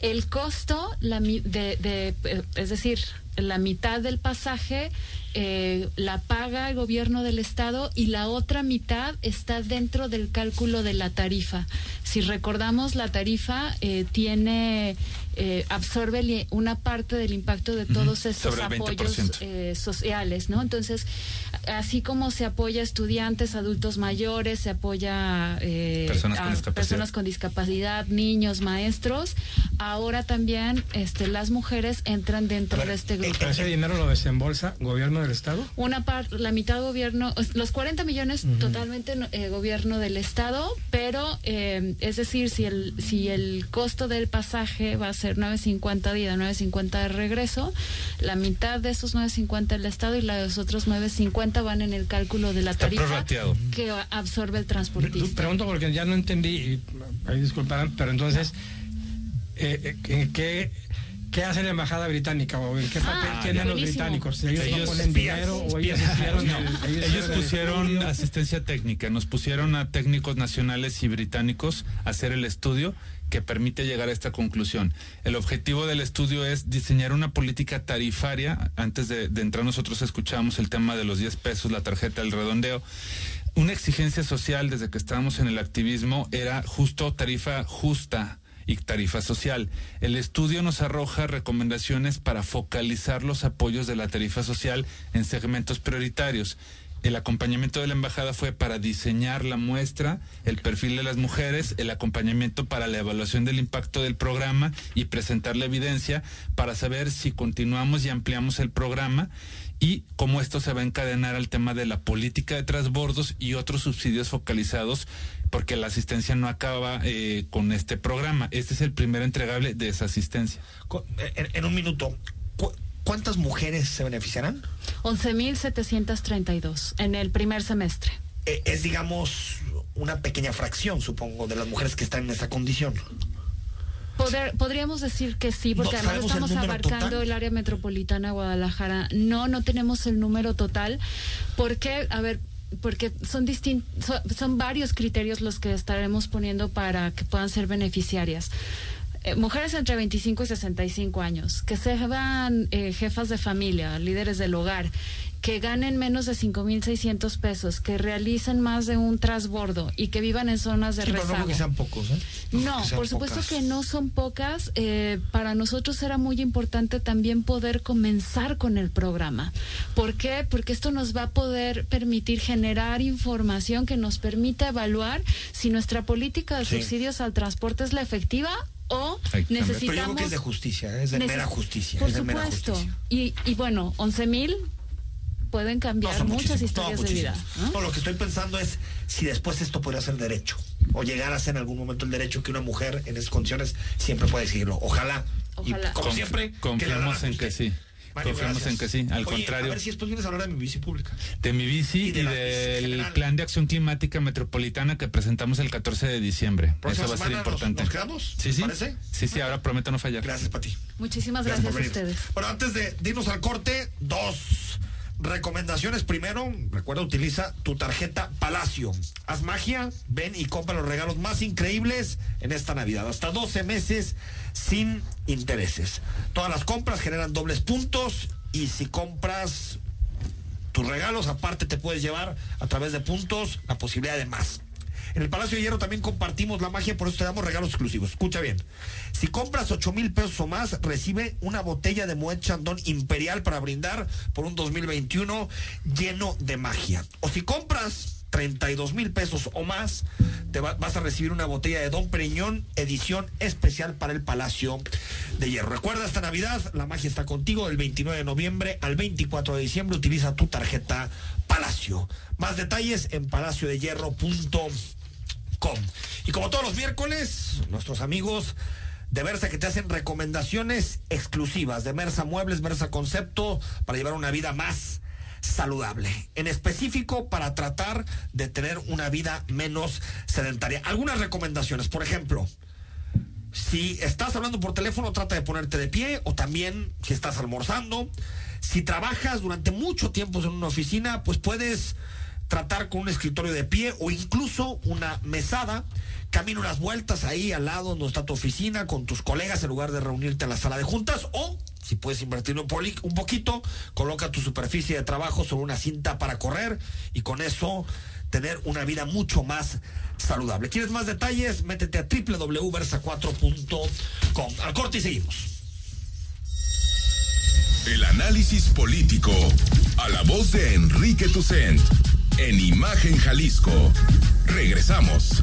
El costo la mi- de, de, eh, es decir, la mitad del pasaje eh, la paga el gobierno del estado y la otra mitad está dentro del cálculo de la tarifa. Si recordamos, la tarifa eh, tiene eh, absorbe una parte del impacto de todos estos Sobre el apoyos 20%. eh, sociales, ¿no? Entonces, así como se apoya a estudiantes, adultos mayores, se apoya eh, Personas con a discapacidad. personas con discapacidad, niños, maestros, ahora también este, las mujeres entran dentro de este grupo. ¿Ese dinero lo desembolsa gobierno del Estado? Una parte, la mitad gobierno, los 40 millones totalmente eh, gobierno del estado, pero eh, es decir, si el si el costo del pasaje va a ser 9.50 de ida, 9.50 de regreso, la mitad de esos 9.50 el estado y los otros 9.50 van en el cálculo de la Está tarifa prorrateado. que absorbe el transportista. Pregunto porque ya no entendí, y disculparán, pero entonces, eh, eh, ¿qué, ¿qué hace la embajada británica o qué papel Ah, tienen los buenísimo. británicos? ¿Ellos, no Ellos- ponen dinero o ellos hicieron No, el- ellos hicieron el pusieron asistencia técnica, nos pusieron a técnicos nacionales y británicos a hacer el estudio que permite llegar a esta conclusión. El objetivo del estudio es diseñar una política tarifaria. Antes de, de entrar nosotros escuchamos el tema de los 10 pesos, la tarjeta del redondeo. Una exigencia social desde que estábamos en el activismo era justo tarifa justa y tarifa social. El estudio nos arroja recomendaciones para focalizar los apoyos de la tarifa social en segmentos prioritarios. El acompañamiento de la embajada fue para diseñar la muestra, el perfil de las mujeres, el acompañamiento para la evaluación del impacto del programa y presentar la evidencia para saber si continuamos y ampliamos el programa y cómo esto se va a encadenar al tema de la política de transbordos y otros subsidios focalizados porque la asistencia no acaba eh, con este programa. Este es el primer entregable de esa asistencia. Co- En, en un minuto, ¿cu- ¿cuántas mujeres se beneficiarán? 11.732 en el primer semestre. Eh, es, digamos, una pequeña fracción, supongo, de las mujeres que están en esa condición. Poder- podríamos decir que sí, porque No, además ¿sabemos el estamos abarcando total? el área metropolitana de Guadalajara. No, no tenemos el número total. ¿Por qué? A ver, porque son distin- son, son varios criterios los que estaremos poniendo para que puedan ser beneficiarias. Eh, mujeres entre 25 y 65 años, que sean eh, jefas de familia, líderes del hogar, que ganen menos de 5.600 pesos, que realicen más de un transbordo y que vivan en zonas de Sí, pero no rezago. porque sean pocos, ¿eh? No, por supuesto pocas. que no son pocas. Eh, para nosotros era muy importante también poder comenzar con el programa. ¿Por qué? Porque esto nos va a poder permitir generar información que nos permita evaluar si nuestra política de Sí. subsidios al transporte es la efectiva o Pero yo creo necesitamos... que es de justicia, ¿eh? es de mera justicia. Por supuesto. justicia. Y, y bueno, 11 mil pueden No, cambiar son muchas no, historias de vida. No, lo que estoy pensando es si después esto podría ser derecho o llegar a ser en algún momento el derecho que una mujer en esas condiciones siempre puede decirlo. Ojalá. Ojalá. Y como Confi- siempre, confiamos en que sí. Mario, confiamos en que sí. Al Oye, contrario. A ver si después vienes a hablar de mi bici pública. de mi bici y, de del plan de acción climática metropolitana que presentamos el 14 de diciembre. Próxima Eso va a ser semana nos- importante. nos quedamos, Sí, ¿te sí. parece? Sí, sí, ahora prometo no fallar. Gracias, Pati. Muchísimas Gracias a ustedes. Bueno, antes de, de irnos al corte, dos recomendaciones. Primero, recuerda, utiliza tu tarjeta Palacio. Haz magia, ven y compra los regalos más increíbles en esta Navidad. Hasta 12 meses sin intereses. Todas las compras generan dobles puntos y si compras tus regalos, aparte te puedes llevar a través de puntos la posibilidad de más. En el Palacio de Hierro también compartimos la magia, por eso te damos regalos exclusivos. Escucha bien. Si compras 8 mil pesos o más, recibe una botella de Moet Chandon Imperial para brindar por un 2021 lleno de magia. O si compras 32 mil pesos o más, te vas a recibir una botella de Don Periñón, edición especial para el Palacio de Hierro. Recuerda esta Navidad, la magia está contigo del 29 de noviembre al 24 de diciembre. Utiliza tu tarjeta Palacio. Más detalles en palaciodehierro.com. Y como todos los miércoles, nuestros amigos de Versa que te hacen recomendaciones exclusivas de Versa Muebles, Versa Concepto para llevar una vida más saludable, en específico para tratar de tener una vida menos sedentaria. Algunas recomendaciones, por ejemplo, si estás hablando por teléfono, trata de ponerte de pie o también si estás almorzando. Si trabajas durante mucho tiempo en una oficina, pues puedes tratar con un escritorio de pie o incluso una mesada. Camina unas vueltas ahí al lado donde está tu oficina con tus colegas en lugar de reunirte en la sala de juntas o si puedes invertir un, un poquito, coloca tu superficie de trabajo sobre una cinta para correr y con eso tener una vida mucho más saludable. ¿Quieres más detalles? Métete a www.versa4.com. Al corte y seguimos. El análisis político a la voz de Enrique Tucent en Imagen Jalisco. Regresamos.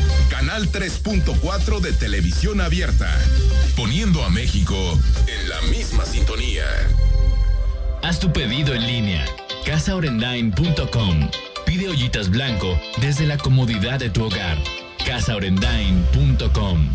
Canal 3.4 de televisión abierta. Poniendo a México en la misma sintonía. Haz tu pedido en línea. casaorendain.com. Pide ollitas blanco desde la comodidad de tu hogar. casaorendain.com.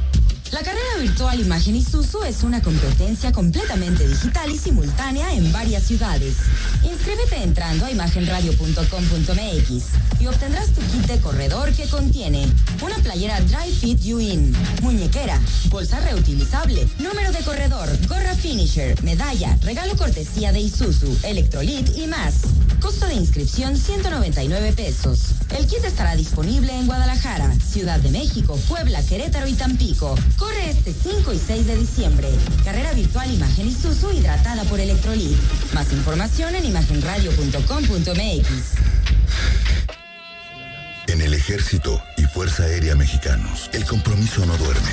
La carrera virtual Imagen Isuzu es una competencia completamente digital y simultánea en varias ciudades. Inscríbete entrando a imagenradio.com.mx y obtendrás tu kit de corredor que contiene una playera Dry Fit You In, muñequera, bolsa reutilizable, número de corredor, gorra finisher, medalla, regalo cortesía de Isuzu, electrolit y más. Costo de inscripción 199 pesos. El kit estará disponible en Guadalajara, Ciudad de México, Puebla, Querétaro y Tampico. Corre este 5 y 6 de diciembre. Carrera virtual Imagen Isuzu hidratada por Electrolit. Más información en imagenradio.com.mx. En el Ejército y Fuerza Aérea Mexicanos, el compromiso no duerme.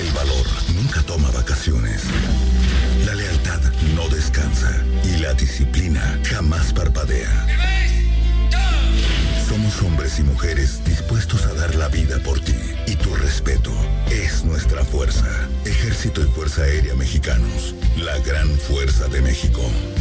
El valor nunca toma vacaciones. La lealtad no descansa. Y la disciplina jamás parpadea. Somos hombres y mujeres dispuestos a dar la vida por ti. Y tu respeto es nuestra fuerza. Ejército y Fuerza Aérea Mexicanos. La gran fuerza de México.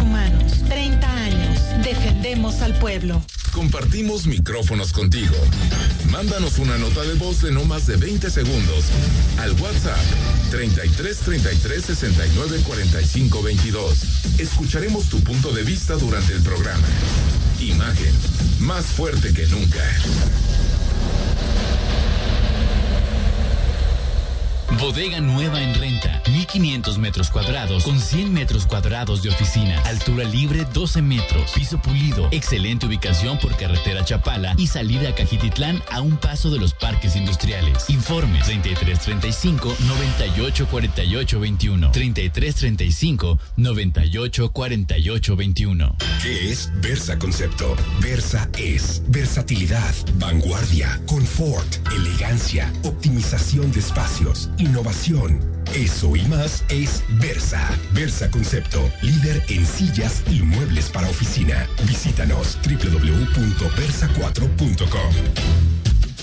Humanos. 30 años. Defendemos al pueblo. Compartimos micrófonos contigo. Mándanos una nota de voz de no más de 20 segundos al WhatsApp 33 33 69 45 22. Escucharemos tu punto de vista durante el programa. Imagen más fuerte que nunca. Bodega nueva en renta, 1500 metros cuadrados con 100 metros cuadrados de oficina, altura libre 12 metros, piso pulido, excelente ubicación por carretera Chapala y salida a Cajititlán a un paso de los parques industriales. Informes 3335 98 48 21 3335 98 48 21. ¿Qué es Versa Concepto? Versa es versatilidad, vanguardia, confort, elegancia, optimización de espacios, innovación. Eso y más es Versa. Versa Concepto, líder en sillas y muebles para oficina. Visítanos www.versa4.com.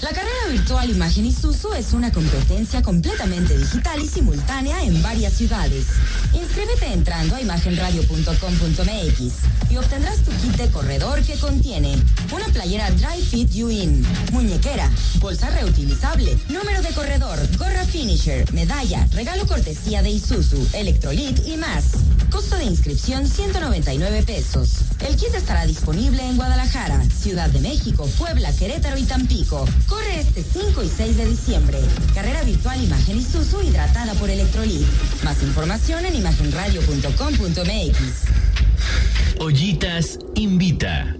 La carrera virtual Imagen Isuzu es una competencia completamente digital y simultánea en varias ciudades. Inscríbete entrando a imagenradio.com.mx y obtendrás tu kit de corredor que contiene una playera Dry Fit You In, muñequera, bolsa reutilizable, número de corredor, gorra finisher, medalla, regalo cortesía de Isuzu, electrolit y más. Costo de inscripción 199 pesos. El kit estará disponible en Guadalajara, Ciudad de México, Puebla, Querétaro y Tampico. Corre este 5 y 6 de diciembre. Carrera virtual Imagen Isuzu hidratada por Electrolit. Más información en imagenradio.com.mx. Ollitas invita.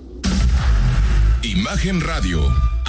Imagen Radio,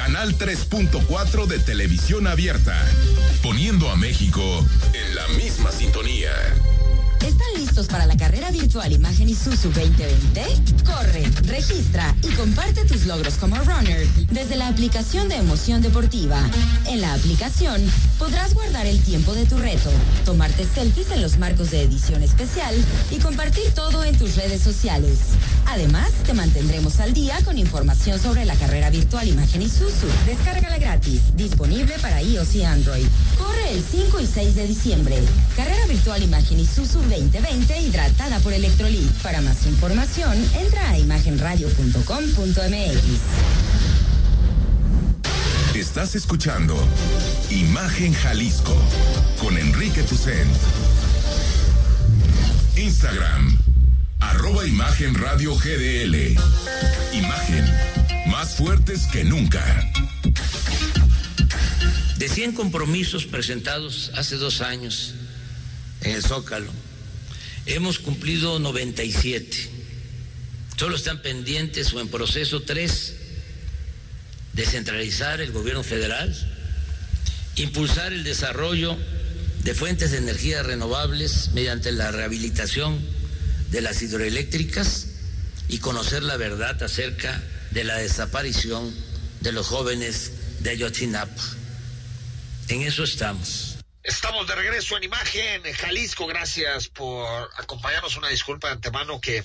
Canal 3.4 de televisión abierta, poniendo a México en la misma sintonía. ¿Están listos para la carrera virtual Imagen Isuzu 2020? Corre, registra y comparte tus logros como runner desde la aplicación de Emoción Deportiva. En la aplicación podrás guardar el tiempo de tu reto, tomarte selfies en los marcos de edición especial y compartir todo en tus redes sociales. Además, te mantendremos al día con información sobre la carrera virtual Imagen Isuzu. Descárgala gratis, disponible para iOS y Android. Corre el 5 y 6 de diciembre. Carrera virtual Imagen Isuzu 2020 hidratada por Electrolit. Para más información, entra a imagenradio.com.mx. Estás escuchando Imagen Jalisco con Enrique Tucent. Instagram, arroba Imagen Radio GDL. Imagen, más fuertes que nunca. De 100 compromisos presentados hace dos años en el Zócalo, hemos cumplido 97. Solo están pendientes o en proceso tres. Descentralizar el gobierno federal, impulsar el desarrollo de fuentes de energía renovables mediante la rehabilitación de las hidroeléctricas y conocer la verdad acerca de la desaparición de los jóvenes de Ayotzinapa. En eso estamos. Estamos de regreso en imagen, Jalisco. Gracias por acompañarnos. Una disculpa de antemano que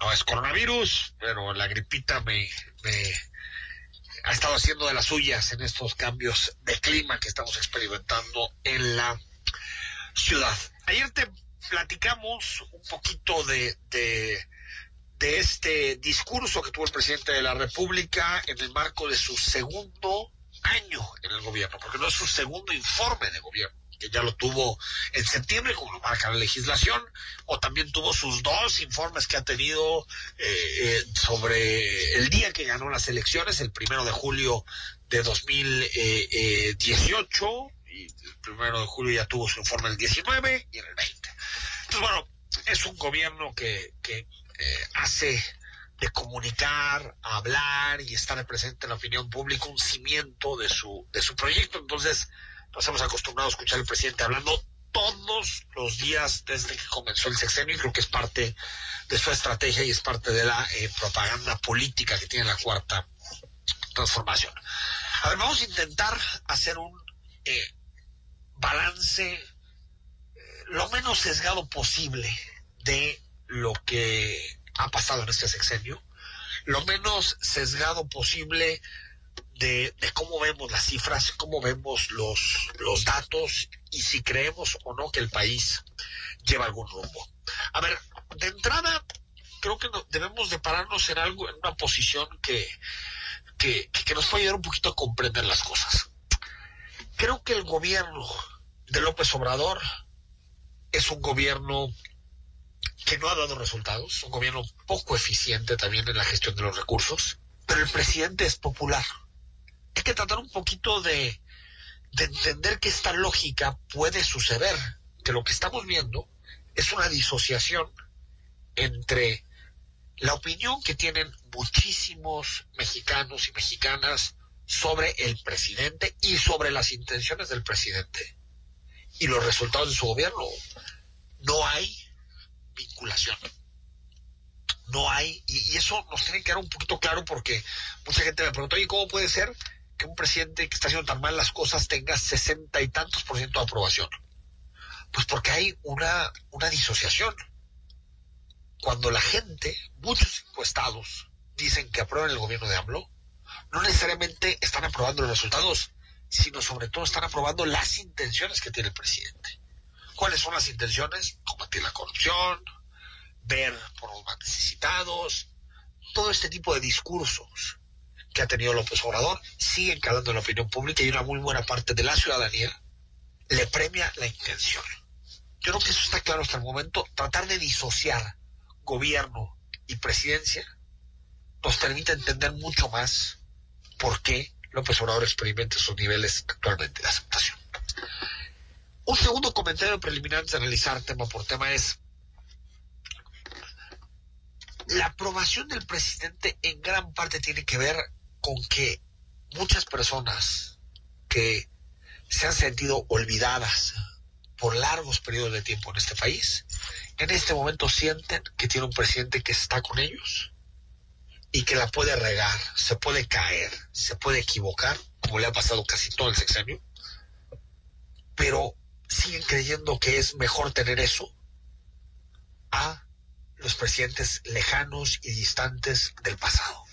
no es coronavirus, pero la gripita me, me ha estado haciendo de las suyas en estos cambios de clima que estamos experimentando en la ciudad. Ayer te platicamos un poquito de, de, de este discurso que tuvo el presidente de la República en el marco de su segundo año en el gobierno, porque no es su segundo informe de gobierno, que ya lo tuvo en septiembre, como lo marca la legislación, o también tuvo sus dos informes que ha tenido eh, eh, sobre el día que ganó las elecciones, el primero de julio de 2018, y el primero de julio ya tuvo su informe el 19 y el 20. Entonces, bueno, es un gobierno que, que eh, hace de comunicar, hablar y estar presente en la opinión pública un cimiento de su, de su proyecto. Entonces, nos hemos acostumbrado a escuchar al presidente hablando todos los días desde que comenzó el sexenio y creo que es parte de su estrategia y es parte de la eh, propaganda política que tiene la cuarta transformación. A ver, vamos a intentar hacer un eh, balance eh, lo menos sesgado posible de lo que ha pasado en este sexenio, lo menos sesgado posible de, cómo vemos las cifras, cómo vemos los, los datos y si creemos o no que el país lleva algún rumbo. A ver, de entrada, creo que debemos de pararnos en algo, en una posición que, que, que nos puede ayudar un poquito a comprender las cosas. Creo que el gobierno de López Obrador es un gobierno que no ha dado resultados, un gobierno poco eficiente también en la gestión de los recursos, pero el presidente es popular. Hay que tratar un poquito de, de entender que esta lógica puede suceder, que lo que estamos viendo es una disociación entre la opinión que tienen muchísimos mexicanos y mexicanas sobre el presidente y sobre las intenciones del presidente y los resultados de su gobierno. No hay vinculación. No hay, y, eso nos tiene que quedar un poquito claro porque mucha gente me pregunta, oye, ¿cómo puede ser que un presidente que está haciendo tan mal las cosas tenga sesenta y tantos por ciento de aprobación? Pues porque hay una, una disociación. Cuando la gente, muchos encuestados, dicen que aprueban el gobierno de AMLO, no necesariamente están aprobando los resultados, sino sobre todo están aprobando las intenciones que tiene el presidente. ¿Cuáles son las intenciones? Combatir la corrupción, ver por los más necesitados, todo este tipo de discursos que ha tenido López Obrador siguen calando en la opinión pública y una muy buena parte de la ciudadanía le premia la intención. Yo creo que eso está claro hasta el momento. Tratar de disociar gobierno y presidencia nos permite entender mucho más por qué López Obrador experimenta esos niveles actualmente de aceptación. Un segundo comentario preliminar antes de analizar tema por tema es la aprobación del presidente en gran parte tiene que ver con que muchas personas que se han sentido olvidadas por largos periodos de tiempo en este país, en este momento sienten que tiene un presidente que está con ellos y que la puede regar, se puede caer, se puede equivocar, como le ha pasado casi todo el sexenio, pero siguen creyendo que es mejor tener eso a los presidentes lejanos y distantes del pasado.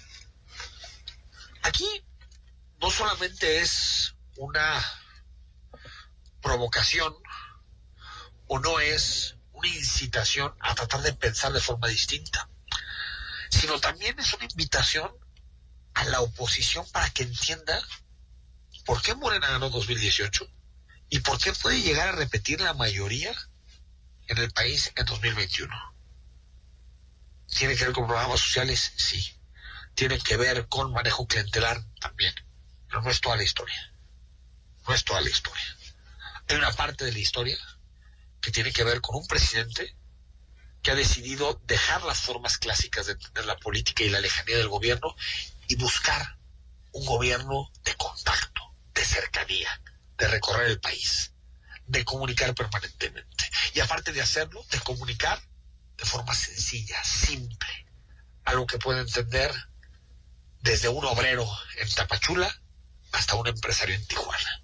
Aquí no solamente es una provocación o no es una incitación a tratar de pensar de forma distinta, sino también es una invitación a la oposición para que entienda por qué Morena ganó 2018 ¿Y por qué puede llegar a repetir la mayoría en el país en 2021? ¿Tiene que ver con programas sociales? Sí. ¿Tiene que ver con manejo clientelar? También. Pero no es toda la historia. No es toda la historia. Hay una parte de la historia que tiene que ver con un presidente que ha decidido dejar las formas clásicas de entender la política y la lejanía del gobierno y buscar un gobierno de contacto, de cercanía, de recorrer el país, de comunicar permanentemente. Y aparte de hacerlo, de comunicar de forma sencilla, simple, algo que puede entender desde un obrero en Tapachula hasta un empresario en Tijuana.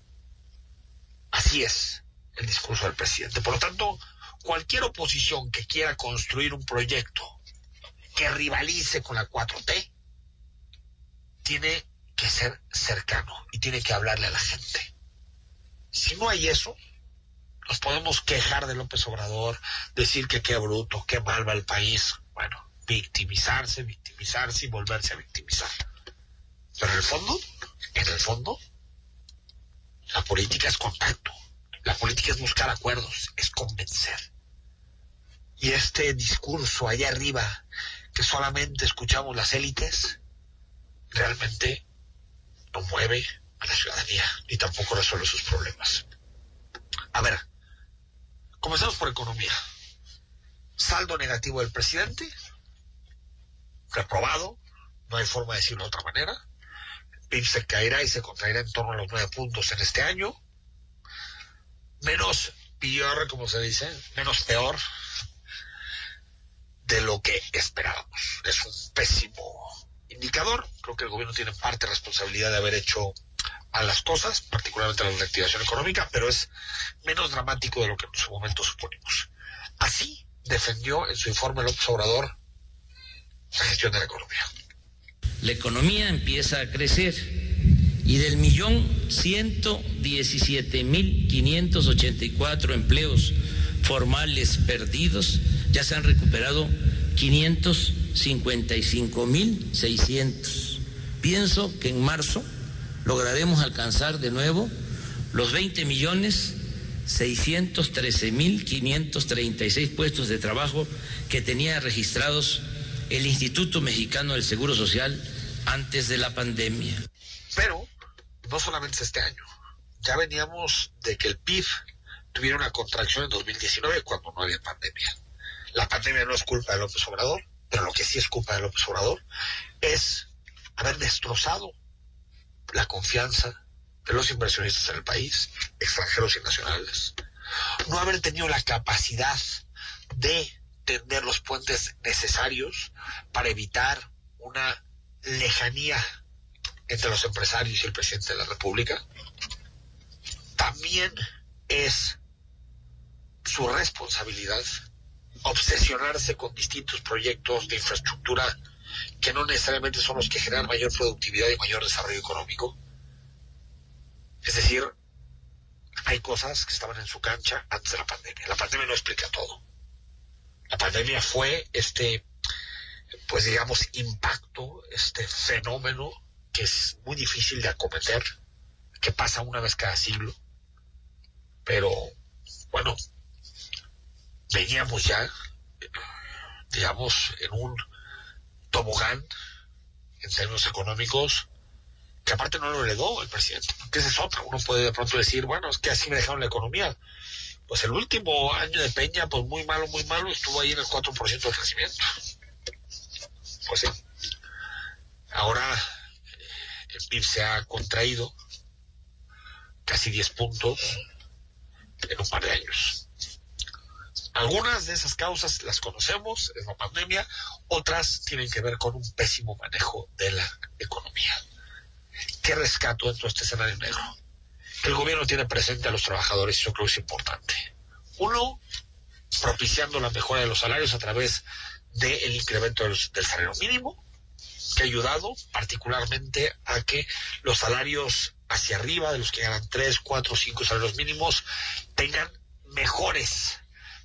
Así es el discurso del presidente. Por lo tanto, cualquier oposición que quiera construir un proyecto que rivalice con la 4T, tiene que ser cercano y tiene que hablarle a la gente. Si no hay eso, nos podemos quejar de López Obrador, decir que qué bruto, qué mal va el país. Bueno, victimizarse, victimizarse y volverse a victimizar. Pero en el fondo, en el fondo, la política es contacto. La política es buscar acuerdos, es convencer. Y este discurso allá arriba, que solamente escuchamos las élites, realmente no mueve a la ciudadanía y tampoco resuelve sus problemas. A ver, comenzamos por economía. Saldo negativo del presidente, reprobado, no hay forma de decirlo de otra manera. PIB se caerá y se contraerá en torno a los nueve puntos en este año. Menos peor, como se dice, menos peor de lo que esperábamos. Es un pésimo indicador. Creo que el gobierno tiene parte responsabilidad de haber hecho a las cosas, particularmente a la reactivación económica, pero es menos dramático de lo que en su momento suponemos. Así defendió en su informe López Obrador la gestión de la economía. La economía empieza a crecer y del millón ciento diecisiete mil quinientos ochenta y cuatro empleos formales perdidos ya se han recuperado 555 mil 600. Pienso que en marzo lograremos alcanzar de nuevo los 20 millones 613 mil 536 puestos de trabajo que tenía registrados el Instituto Mexicano del Seguro Social antes de la pandemia. Pero no solamente es este año, ya veníamos de que el PIB tuviera una contracción en 2019 cuando no había pandemia. La pandemia no es culpa de López Obrador, pero lo que sí es culpa de López Obrador es haber destrozado la confianza de los inversionistas en el país, extranjeros y nacionales. No haber tenido la capacidad de tender los puentes necesarios para evitar una lejanía entre los empresarios y el presidente de la República. También es su responsabilidad obsesionarse con distintos proyectos de infraestructura que no necesariamente son los que generan mayor productividad y mayor desarrollo económico. Es decir, hay cosas que estaban en su cancha antes de la pandemia. La pandemia no explica todo. La pandemia fue este, pues digamos, impacto, este fenómeno que es muy difícil de acometer, que pasa una vez cada siglo. Pero, bueno, veníamos ya, digamos, en un tobogán en términos económicos que aparte no lo heredó el presidente, que esa es otra. Uno puede de pronto decir, bueno, es que así me dejaron la economía. Pues el último año de Peña, pues muy malo, muy malo, estuvo ahí en el 4% de crecimiento. Pues sí. Ahora eh, el PIB se ha contraído casi 10 puntos en un par de años. Algunas de esas causas las conocemos, es la pandemia, otras tienen que ver con un pésimo manejo de la economía. ¿Qué rescato dentro de este escenario negro? El gobierno tiene presente a los trabajadores eso creo que es importante. Uno, propiciando la mejora de los salarios a través del incremento del, del salario mínimo, que ha ayudado particularmente a que los salarios hacia arriba, de los que ganan 3, 4, 5 salarios mínimos, tengan mejores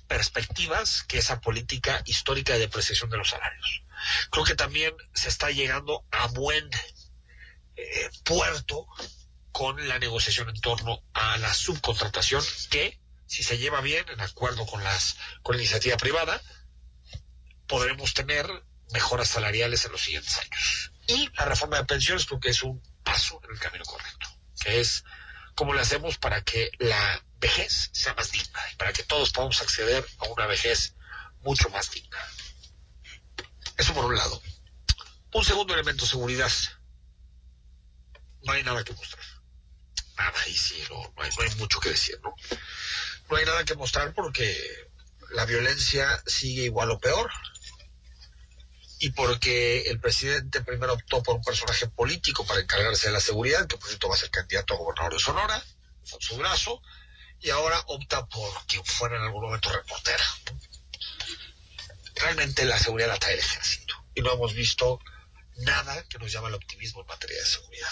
perspectivas que esa política histórica de depreciación de los salarios. Creo que también se está llegando a buen eh, puerto con la negociación en torno a la subcontratación que si se lleva bien en acuerdo con las con la iniciativa privada podremos tener mejoras salariales en los siguientes años y la reforma de pensiones creo que es un paso en el camino correcto que es cómo le hacemos para que la vejez sea más digna y para que todos podamos acceder a una vejez mucho más digna. Eso por un lado. Un segundo elemento seguridad. No hay nada que mostrar. Nada, ahí sí, no, no, hay, no hay mucho que decir, ¿no? No hay nada que mostrar porque la violencia sigue igual o peor. Y porque el presidente primero optó por un personaje político para encargarse de la seguridad, que por cierto va a ser candidato a gobernador de Sonora, su Brazo, y ahora opta por quien fuera en algún momento reportera. Realmente la seguridad la trae el ejército y no hemos visto nada que nos llame al optimismo en materia de seguridad.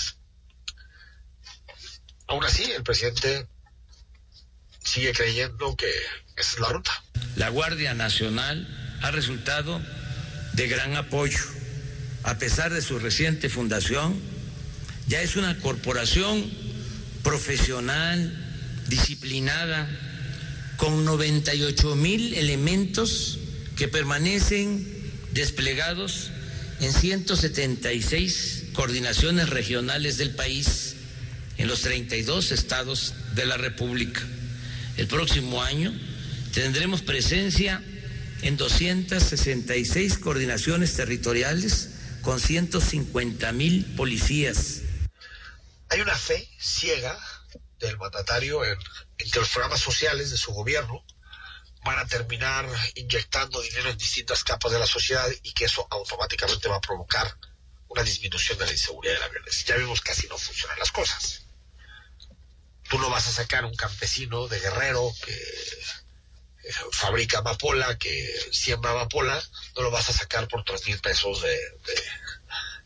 Aún así, el presidente sigue creyendo que esa es la ruta. La Guardia Nacional ha resultado de gran apoyo. A pesar de su reciente fundación, ya es una corporación profesional, disciplinada, con 98 mil elementos que permanecen desplegados en 176 coordinaciones regionales del país en los 32 estados de la República. El próximo año tendremos presencia en 266 coordinaciones territoriales con 150 mil policías. Hay una fe ciega del mandatario en, en, que los programas sociales de su gobierno van a terminar inyectando dinero en distintas capas de la sociedad y que eso automáticamente va a provocar una disminución de la inseguridad de la violencia. Ya vimos que así no funcionan las cosas. Tú no vas a sacar un campesino de guerrero que fabrica amapola, que siembra amapola, no lo vas a sacar por tres mil pesos de, de,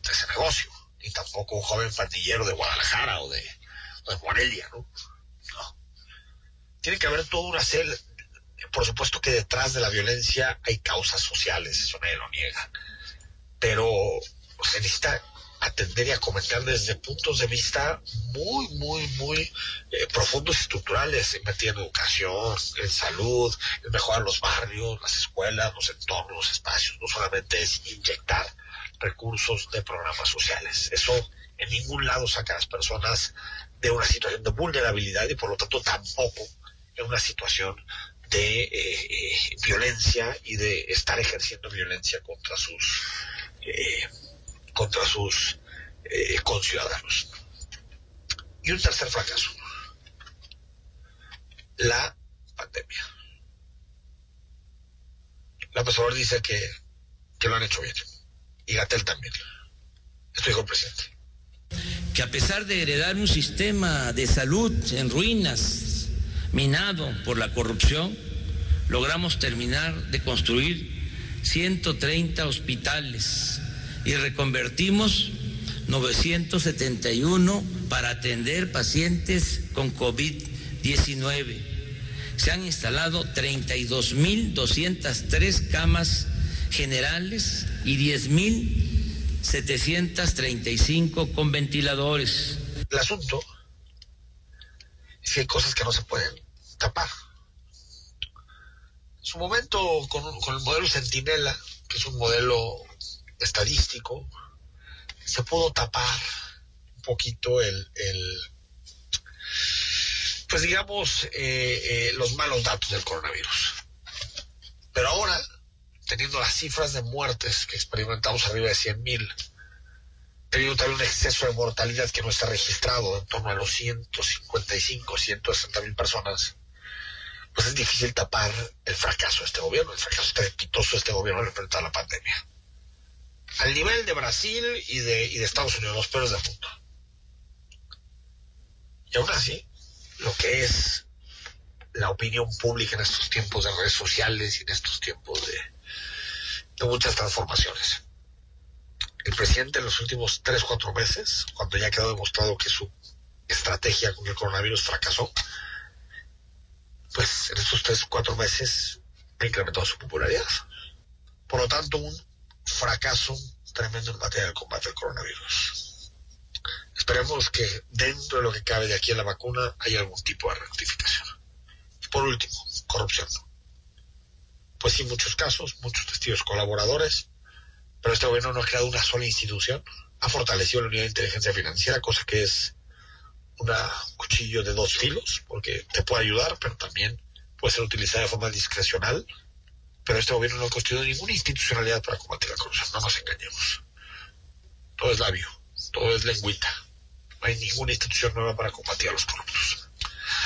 de, ese negocio. Ni tampoco un joven pandillero de Guadalajara o de, de Morelia, ¿no? No. Tiene que haber toda una serie, por supuesto que detrás de la violencia hay causas sociales, eso nadie lo niega. Pero se necesita atender y a comentar desde puntos de vista muy, muy, muy eh, profundos y estructurales, materia en educación, en salud, en mejorar los barrios, las escuelas, los entornos, los espacios. No solamente es inyectar recursos de programas sociales. Eso en ningún lado saca a las personas de una situación de vulnerabilidad y por lo tanto tampoco en una situación de eh, eh, violencia y de estar ejerciendo violencia contra sus eh, contra sus conciudadanos. Y un tercer fracaso, la pandemia. La Obrador dice que, que lo han hecho bien y Gatel también. Estoy con presidente. Que a pesar de heredar un sistema de salud en ruinas, minado por la corrupción, logramos terminar de construir 130 hospitales y reconvertimos 971 para atender pacientes con COVID-19. Se han instalado 32.203 camas generales y 10.735 con ventiladores. El asunto es que hay cosas que no se pueden tapar. En su momento, con, el modelo Centinela, que es un modelo estadístico, se pudo tapar un poquito el, pues digamos, eh, eh, los malos datos del coronavirus. Pero ahora teniendo las cifras de muertes que experimentamos arriba de 100.000, teniendo también un exceso de mortalidad que no está registrado en torno a los 155, 160 mil personas, pues es difícil tapar el fracaso de este gobierno, el fracaso estrepitoso de este gobierno al enfrentar la pandemia. Al nivel de Brasil y de, Estados Unidos, los peores del mundo. Y aún así, lo que es la opinión pública en estos tiempos de redes sociales y en estos tiempos de, de muchas transformaciones. El presidente en los últimos tres, cuatro meses, cuando ya quedó demostrado que su estrategia con el coronavirus fracasó, pues en estos tres, cuatro meses ha incrementado su popularidad. Por lo tanto, un fracaso tremendo en materia del combate al coronavirus. Esperemos que dentro de lo que cabe de aquí a la vacuna haya algún tipo de rectificación. Por último, corrupción pues sí, muchos casos, muchos testigos colaboradores, pero este gobierno no ha creado una sola institución, ha fortalecido la unidad de inteligencia financiera, cosa que es un cuchillo de dos filos, porque te puede ayudar, pero también puede ser utilizada de forma discrecional. Pero este gobierno no ha construido ninguna institucionalidad para combatir la corrupción, no nos engañemos. Todo es labio, todo es lengüita. No hay ninguna institución nueva para combatir a los corruptos.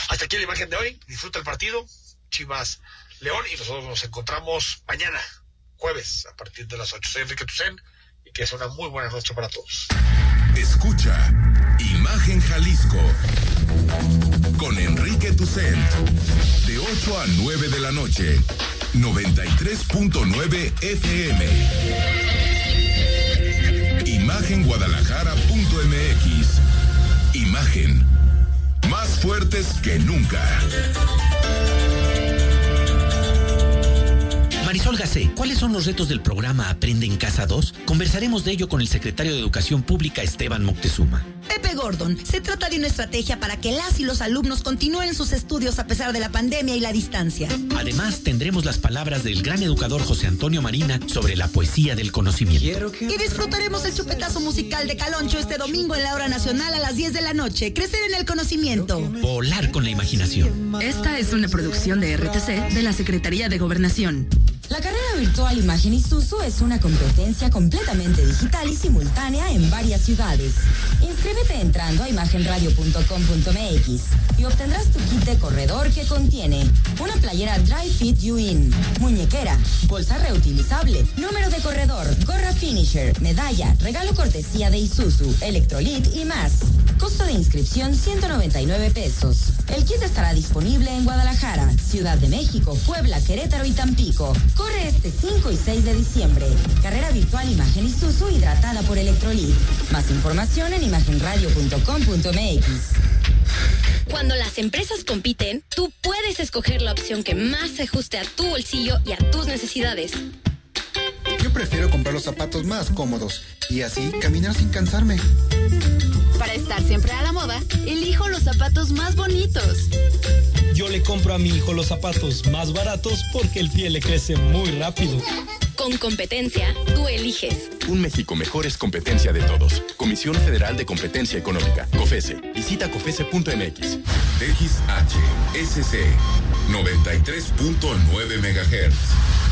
Hasta aquí la imagen de hoy. Disfruta el partido. Chivas León y nosotros nos encontramos mañana, jueves, a partir de las 8. Soy Enrique Tucen y que sea una muy buena noche para todos. Escucha Imagen Jalisco con Enrique Tucen de 8 a 9 de la noche, 93.9 FM. Imagenguadalajara.mx. Imagen más fuertes que nunca. Marisol Gacé, ¿cuáles son los retos del programa Aprende en Casa 2? Conversaremos de ello con el secretario de Educación Pública, Esteban Moctezuma. Pepe Gordon, se trata de una estrategia para que las y los alumnos continúen sus estudios a pesar de la pandemia y la distancia. Además, tendremos las palabras del gran educador José Antonio Marina sobre la poesía del conocimiento. Y disfrutaremos el chupetazo musical de Caloncho este domingo en la hora nacional a las 10 de la noche. Crecer en el conocimiento. Volar con la imaginación. Esta es una producción de RTC de la Secretaría de Gobernación. La carrera virtual Imagen Isuzu es una competencia completamente digital y simultánea en varias ciudades. Inscríbete entrando a imagenradio.com.mx y obtendrás tu kit de corredor que contiene una playera Dry Fit You In, muñequera, bolsa reutilizable, número de corredor, gorra finisher, medalla, regalo cortesía de Isuzu, electrolit y más. Costo de inscripción 199 pesos. El kit estará disponible en Guadalajara, Ciudad de México, Puebla, Querétaro y Tampico. Corre este 5 y 6 de diciembre. Carrera virtual Imagen Isuzu hidratada por Electrolit. Más información en imagenradio.com.mx. Cuando las empresas compiten, tú puedes escoger la opción que más se ajuste a tu bolsillo y a tus necesidades. Yo prefiero comprar los zapatos más cómodos y así caminar sin cansarme. Para estar siempre a la moda, elijo los zapatos más bonitos. Yo le compro a mi hijo los zapatos más baratos porque el pie le crece muy rápido. Con competencia, tú eliges. Un México mejor es competencia de todos. Comisión Federal de Competencia Económica, COFESE. Visita COFESE.mx. XH, SC, 93.9 MHz.